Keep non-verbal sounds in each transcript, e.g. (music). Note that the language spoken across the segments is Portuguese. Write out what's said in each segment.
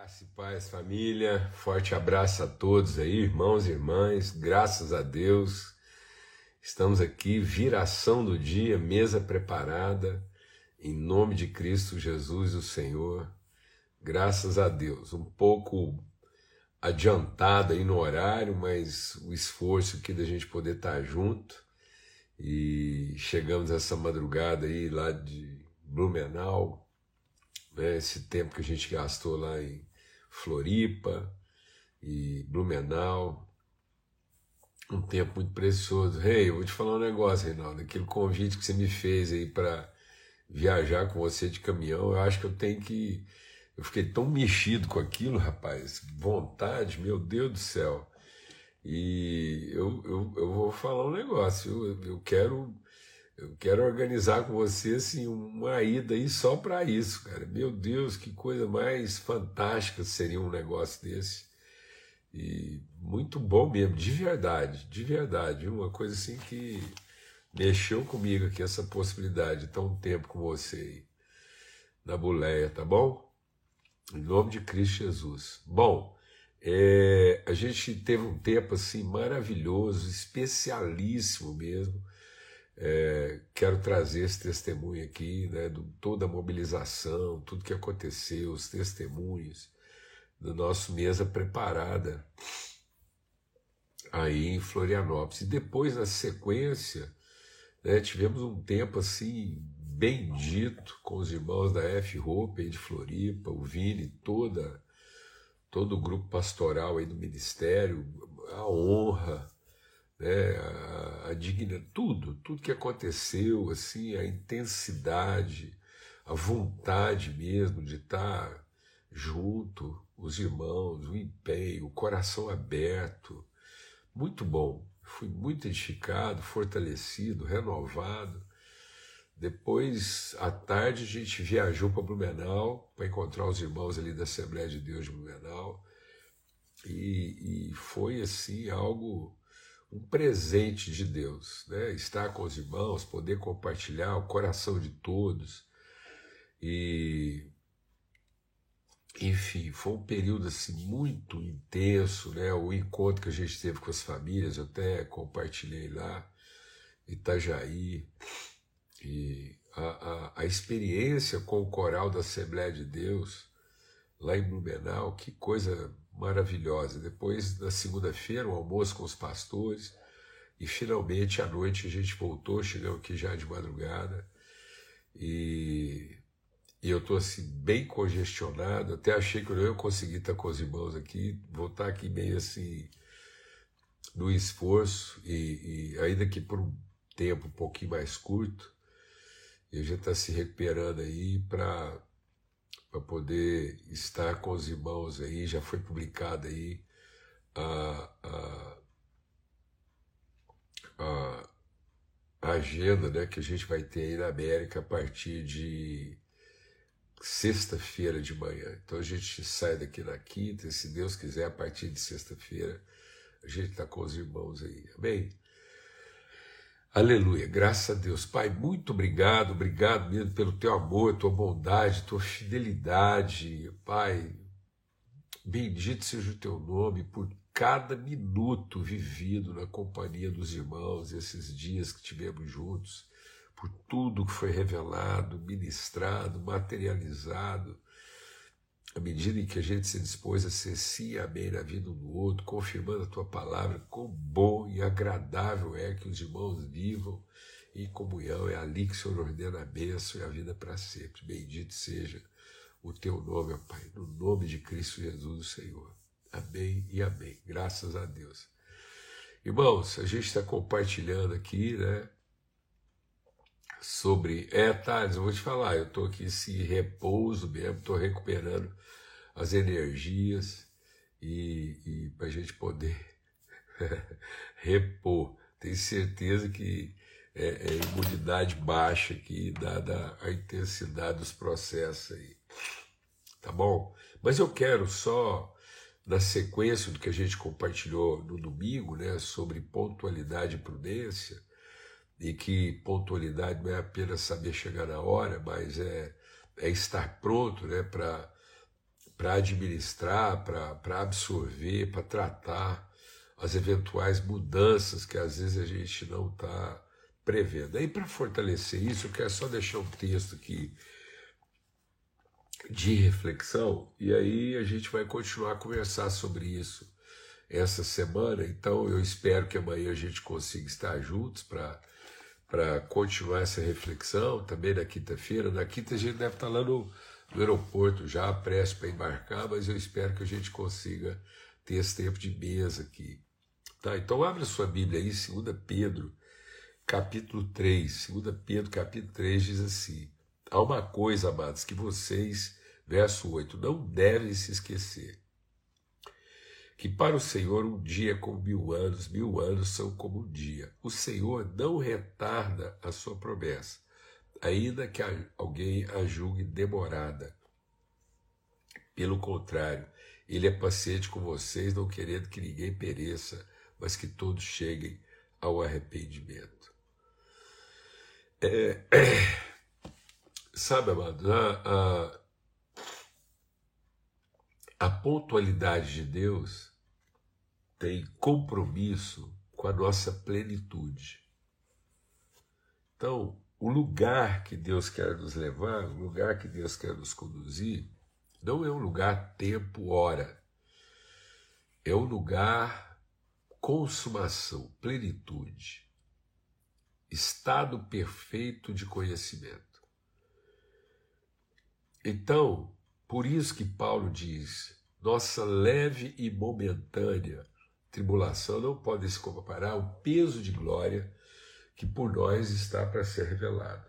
Graça e paz, família. Forte abraço a todos aí, irmãos e irmãs. Graças a Deus. Estamos aqui, viração do dia, mesa preparada, em nome de Cristo Jesus, o Senhor. Graças a Deus. Um pouco adiantado aí no horário, mas o esforço aqui da gente poder estar junto. E chegamos essa madrugada aí lá de Blumenau, né, esse tempo que a gente gastou lá em Floripa e Blumenau, um tempo muito precioso. Rei, hey, eu vou te falar um negócio, Reinaldo, aquele convite que você me fez aí para viajar com você de caminhão, eu acho que eu tenho que. Eu fiquei tão mexido com aquilo, rapaz, vontade, meu Deus do céu. E eu, eu, eu vou falar um negócio, eu, eu quero eu quero organizar com você assim, uma ida aí só para isso, cara. Meu Deus, que coisa mais fantástica seria um negócio desse. E muito bom mesmo, de verdade, de verdade. Uma coisa assim que mexeu comigo aqui, essa possibilidade de estar um tempo com você aí, na boleia, tá bom? Em nome de Cristo Jesus. Bom, é, a gente teve um tempo assim maravilhoso, especialíssimo mesmo é, quero trazer esse testemunho aqui, né, de toda a mobilização, tudo que aconteceu, os testemunhos do nosso mesa preparada aí em Florianópolis. E depois, na sequência, né, tivemos um tempo assim bendito com os irmãos da F. Hope de Floripa, o Vini, toda, todo o grupo pastoral aí do ministério, a honra, né, a, a digna, tudo, tudo que aconteceu, assim, a intensidade, a vontade mesmo de estar junto, os irmãos, o empenho, o coração aberto, muito bom. Fui muito edificado, fortalecido, renovado. Depois, à tarde, a gente viajou para Blumenau para encontrar os irmãos ali da Assembleia de Deus de Blumenau. E, e foi assim algo um presente de Deus, né? estar com os irmãos, poder compartilhar o coração de todos. E enfim, foi um período assim muito intenso, né? O encontro que a gente teve com as famílias, eu até compartilhei lá, Itajaí, e a, a, a experiência com o coral da Assembleia de Deus lá em Blumenau, que coisa maravilhosa. Depois, na segunda-feira, um almoço com os pastores. E finalmente, à noite, a gente voltou, chegamos aqui já de madrugada. E, e eu estou assim, bem congestionado. Até achei que eu não ia conseguir estar com os irmãos aqui. Vou estar aqui meio assim, no esforço. E, e ainda que por um tempo um pouquinho mais curto. E a gente está se recuperando aí para para poder estar com os irmãos aí. Já foi publicada aí a, a, a, agenda né, que a gente vai ter aí na América a partir de sexta-feira de manhã. Então a gente sai daqui na quinta, e se Deus quiser, a partir de sexta-feira, a gente está com os irmãos aí. Amém? Aleluia, graças a Deus. Pai, muito obrigado, obrigado mesmo pelo teu amor, tua bondade, tua fidelidade. Pai, bendito seja o teu nome por cada minuto vivido na companhia dos irmãos, esses dias que tivemos juntos, por tudo que foi revelado, ministrado, materializado à medida em que a gente se dispôs a ser sim e amém na vida um do outro, confirmando a tua palavra, quão bom e agradável é que os irmãos vivam em comunhão, é ali que o Senhor ordena a bênção e a vida para sempre. Bendito seja o teu nome, ó Pai, no nome de Cristo Jesus, o Senhor. Amém e amém. Graças a Deus. Irmãos, a gente está compartilhando aqui, né? Sobre. É, Thales, eu vou te falar, eu estou aqui esse repouso mesmo, estou recuperando as energias e, e para a gente poder (laughs) repor. Tenho certeza que é, é, imunidade baixa aqui, dada a intensidade dos processos aí. Tá bom? Mas eu quero só, na sequência do que a gente compartilhou no domingo, né, sobre pontualidade e prudência, e que pontualidade não é apenas saber chegar na hora, mas é, é estar pronto né, para administrar, para absorver, para tratar as eventuais mudanças que às vezes a gente não está prevendo. Aí, para fortalecer isso, eu quero só deixar um texto aqui de reflexão, e aí a gente vai continuar a conversar sobre isso essa semana. Então, eu espero que amanhã a gente consiga estar juntos para para continuar essa reflexão também na quinta-feira. Na quinta a gente deve estar lá no, no aeroporto já, prestes para embarcar, mas eu espero que a gente consiga ter esse tempo de mesa aqui. Tá? Então abre sua Bíblia aí, 2 Pedro, capítulo 3. 2 Pedro, capítulo 3 diz assim: Há uma coisa, amados, que vocês, verso 8, não devem se esquecer que para o Senhor um dia é como mil anos, mil anos são como um dia. O Senhor não retarda a sua promessa, ainda que alguém a julgue demorada. Pelo contrário, ele é paciente com vocês, não querendo que ninguém pereça, mas que todos cheguem ao arrependimento. É, é, (clears throat) sabe, amado, a, a, a pontualidade de Deus tem compromisso com a nossa plenitude. Então, o lugar que Deus quer nos levar, o lugar que Deus quer nos conduzir, não é um lugar tempo, hora. É um lugar consumação, plenitude, estado perfeito de conhecimento. Então, por isso que Paulo diz: nossa leve e momentânea tribulação não pode se comparar ao peso de glória que por nós está para ser revelado.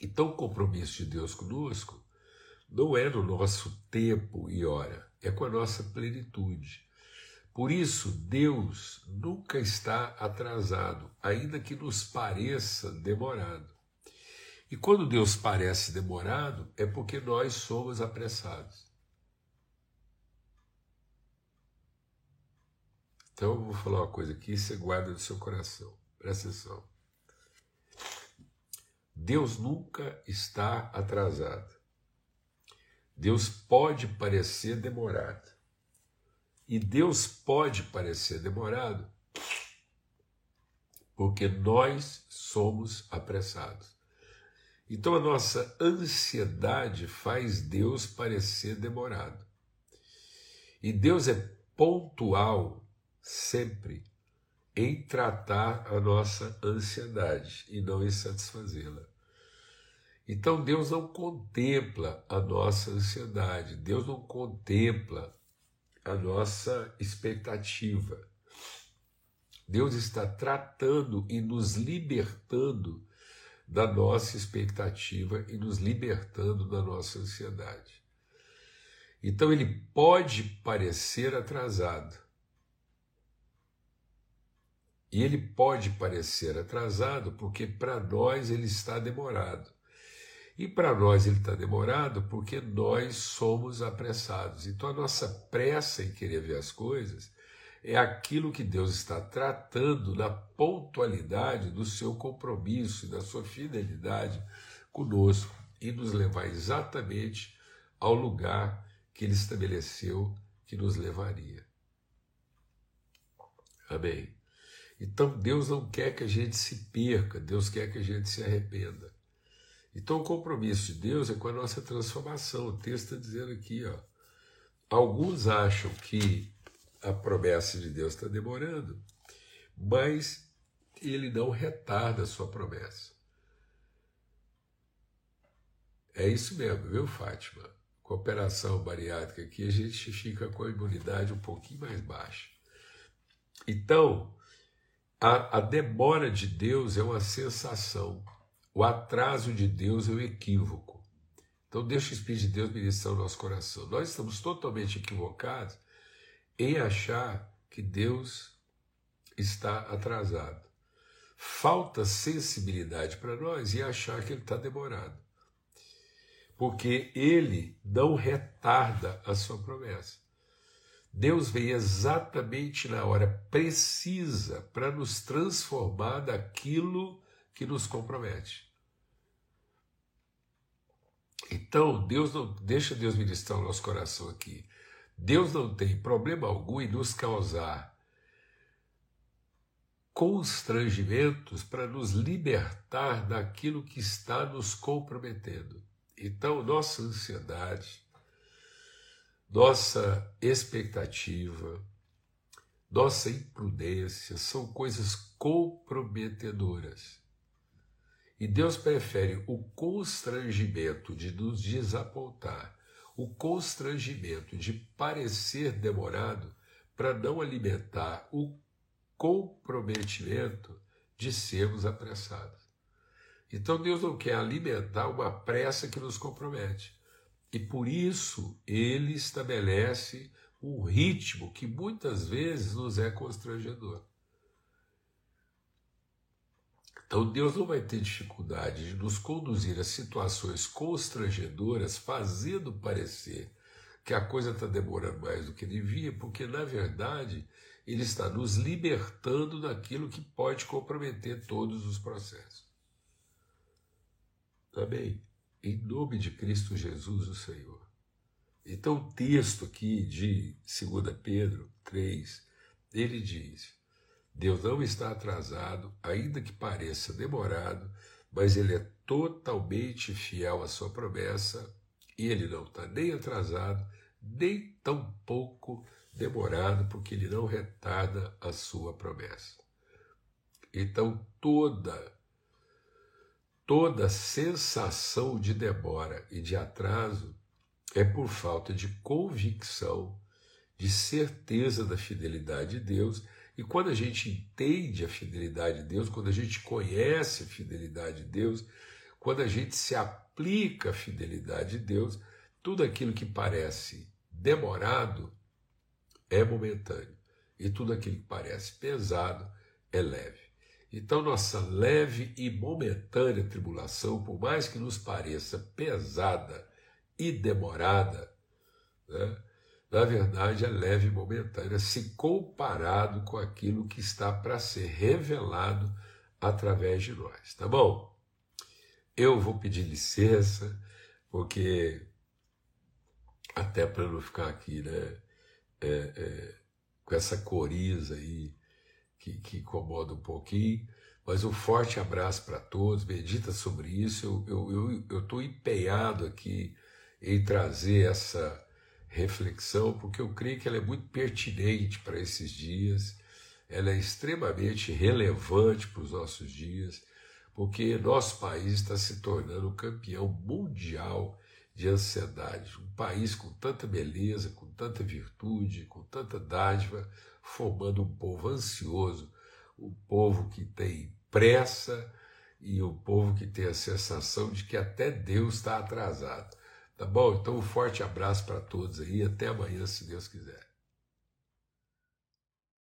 Então, o compromisso de Deus conosco não é no nosso tempo e hora, é com a nossa plenitude. Por isso, Deus nunca está atrasado, ainda que nos pareça demorado. E quando Deus parece demorado, é porque nós somos apressados. Então eu vou falar uma coisa aqui, você guarda no seu coração. Presta atenção. Deus nunca está atrasado. Deus pode parecer demorado. E Deus pode parecer demorado porque nós somos apressados. Então a nossa ansiedade faz Deus parecer demorado. E Deus é pontual sempre em tratar a nossa ansiedade e não em satisfazê-la. Então Deus não contempla a nossa ansiedade, Deus não contempla a nossa expectativa. Deus está tratando e nos libertando da nossa expectativa e nos libertando da nossa ansiedade. Então ele pode parecer atrasado, e ele pode parecer atrasado porque para nós ele está demorado. E para nós ele está demorado porque nós somos apressados. Então a nossa pressa em querer ver as coisas é aquilo que Deus está tratando na pontualidade do seu compromisso e da sua fidelidade conosco e nos levar exatamente ao lugar que ele estabeleceu que nos levaria. Amém. Então Deus não quer que a gente se perca, Deus quer que a gente se arrependa. Então o compromisso de Deus é com a nossa transformação. O texto está dizendo aqui, ó. Alguns acham que a promessa de Deus está demorando, mas ele não retarda a sua promessa. É isso mesmo, viu, Fátima? Com a operação bariátrica aqui, a gente fica com a imunidade um pouquinho mais baixa. Então, a, a demora de Deus é uma sensação, o atraso de Deus é um equívoco. Então, deixa o Espírito de Deus ministrar o nosso coração. Nós estamos totalmente equivocados em achar que Deus está atrasado. Falta sensibilidade para nós e achar que Ele está demorado. Porque Ele não retarda a sua promessa. Deus vem exatamente na hora precisa para nos transformar daquilo que nos compromete. Então, Deus não deixa Deus ministrar o nosso coração aqui. Deus não tem problema algum em nos causar constrangimentos para nos libertar daquilo que está nos comprometendo. Então, nossa ansiedade, nossa expectativa, nossa imprudência são coisas comprometedoras. E Deus prefere o constrangimento de nos desapontar, o constrangimento de parecer demorado, para não alimentar o comprometimento de sermos apressados. Então Deus não quer alimentar uma pressa que nos compromete. E por isso ele estabelece um ritmo que muitas vezes nos é constrangedor. Então Deus não vai ter dificuldade de nos conduzir a situações constrangedoras, fazendo parecer que a coisa está demorando mais do que devia, porque na verdade Ele está nos libertando daquilo que pode comprometer todos os processos. Amém? Em nome de Cristo Jesus, o Senhor. Então, o texto aqui de 2 Pedro 3, ele diz: Deus não está atrasado, ainda que pareça demorado, mas ele é totalmente fiel à sua promessa e ele não está nem atrasado, nem tão pouco demorado, porque ele não retarda a sua promessa. Então, toda toda sensação de demora e de atraso é por falta de convicção, de certeza da fidelidade de Deus. E quando a gente entende a fidelidade de Deus, quando a gente conhece a fidelidade de Deus, quando a gente se aplica a fidelidade de Deus, tudo aquilo que parece demorado é momentâneo. E tudo aquilo que parece pesado é leve. Então, nossa leve e momentânea tribulação, por mais que nos pareça pesada, e demorada, né, na verdade é leve e momentânea, se comparado com aquilo que está para ser revelado através de nós, tá bom? Eu vou pedir licença, porque até para não ficar aqui, né, é, é, com essa coriza aí que, que incomoda um pouquinho, mas um forte abraço para todos, medita sobre isso. Eu estou empenhado aqui em trazer essa reflexão, porque eu creio que ela é muito pertinente para esses dias, ela é extremamente relevante para os nossos dias, porque nosso país está se tornando campeão mundial de ansiedade. Um país com tanta beleza, com tanta virtude, com tanta dádiva, formando um povo ansioso, um povo que tem pressa e um povo que tem a sensação de que até Deus está atrasado. Tá bom? Então um forte abraço para todos aí. Até amanhã, se Deus quiser.